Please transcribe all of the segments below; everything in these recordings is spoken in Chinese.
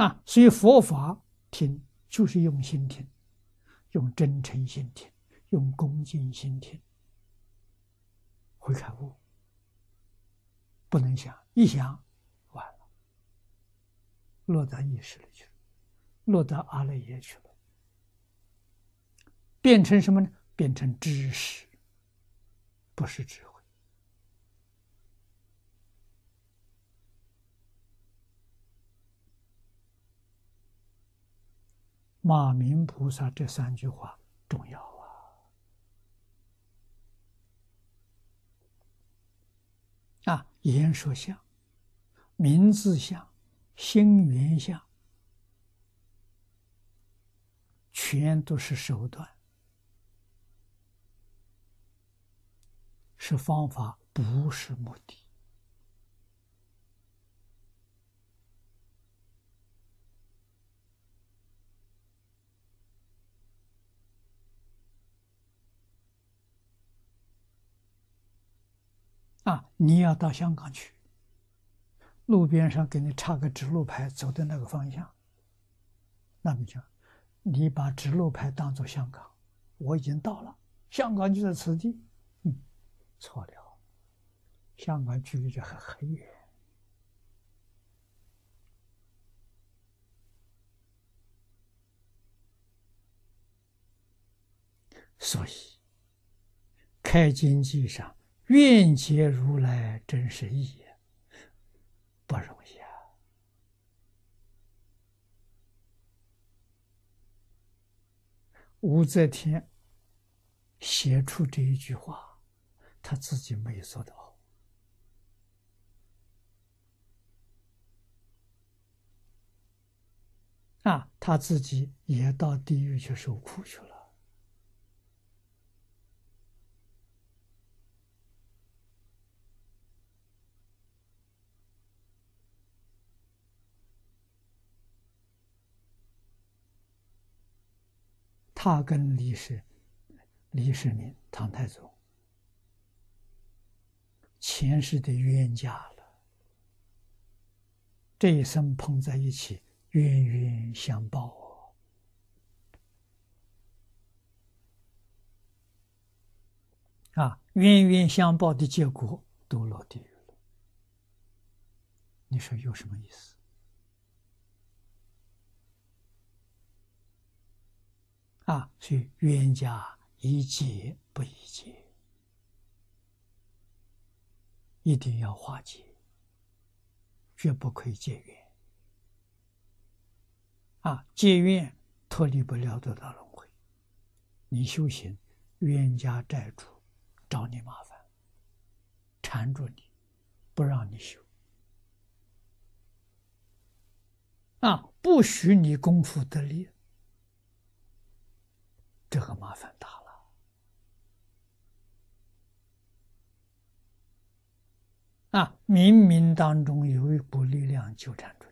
啊，所以佛法听就是用心听，用真诚心听，用恭敬心听，会开悟。不能想，一想完了，落到意识里去了，落到阿赖耶去了，变成什么呢？变成知识，不是智慧。马明菩萨这三句话重要啊！啊，言说相、名字相、心缘相，全都是手段，是方法，不是目的。啊！你要到香港去，路边上给你插个指路牌，走的那个方向。那么讲，你把指路牌当做香港，我已经到了，香港就在此地。嗯，错了，香港距离这还很远。所以，开经济上。愿解如来真实义，不容易啊！武则天写出这一句话，他自己没有做到啊，他自己也到地狱去受苦去了。他跟李世李世民、唐太宗前世的冤家了，这一生碰在一起，冤冤相报啊！冤冤相报的结果都落地狱了，你说有什么意思？啊，所以冤家宜解不宜结，一定要化解，绝不可以结怨。啊，结怨脱离不了得到轮回。你修行，冤家债主找你麻烦，缠住你，不让你修。啊，不许你功夫得力。这个麻烦大了啊！冥冥当中有一股力量纠缠着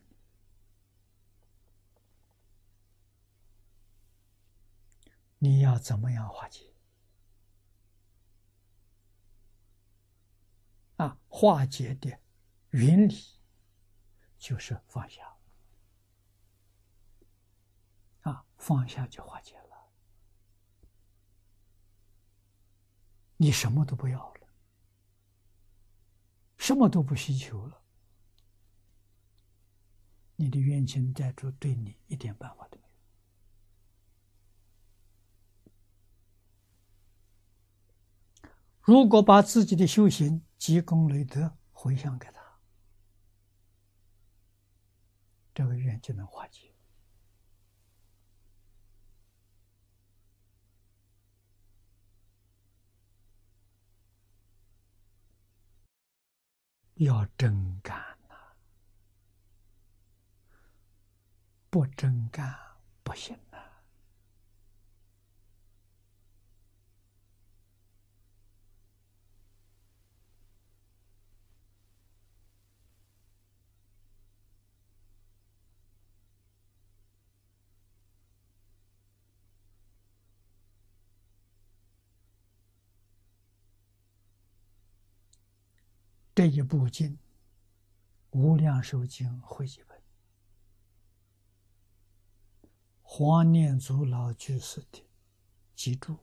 你，你要怎么样化解？啊，化解的原理就是放下啊，放下就化解你什么都不要了，什么都不需求了，你的冤亲债主对你一点办法都没有。如果把自己的修行积功累德回向给他，这个愿就能化解。要真干呐，不真干不行。这一部经《无量寿经》会集本，黄念祖老居士的记住，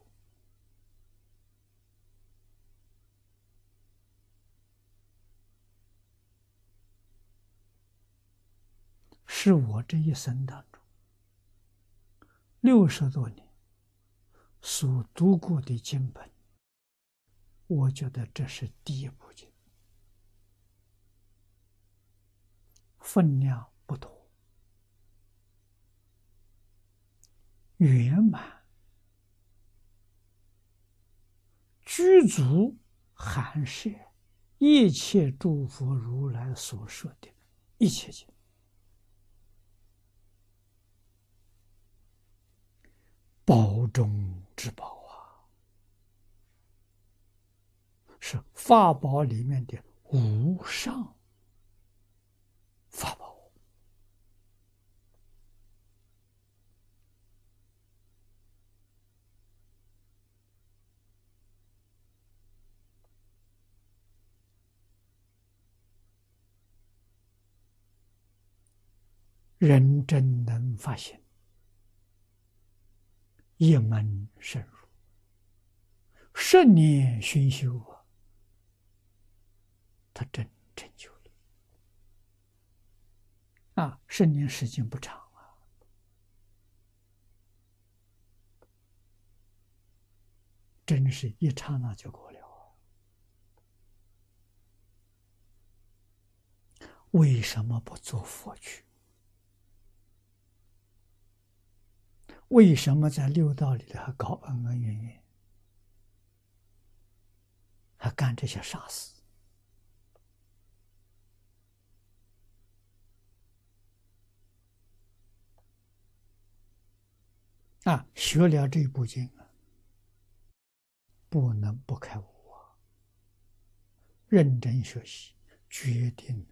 是我这一生当中六十多年所读过的经本，我觉得这是第一部经，分量不多。圆满，具足含摄一切诸佛如来所说的一切经，宝中之宝啊，是法宝里面的无上人真能发现，一门深入，十年熏修啊，他真成就了。啊，十年时间不长啊，真是一刹那就过了为什么不做佛去？为什么在六道里头还搞恩恩怨怨，还干这些傻事？啊，学了这部经啊，不能不开悟啊！认真学习，决定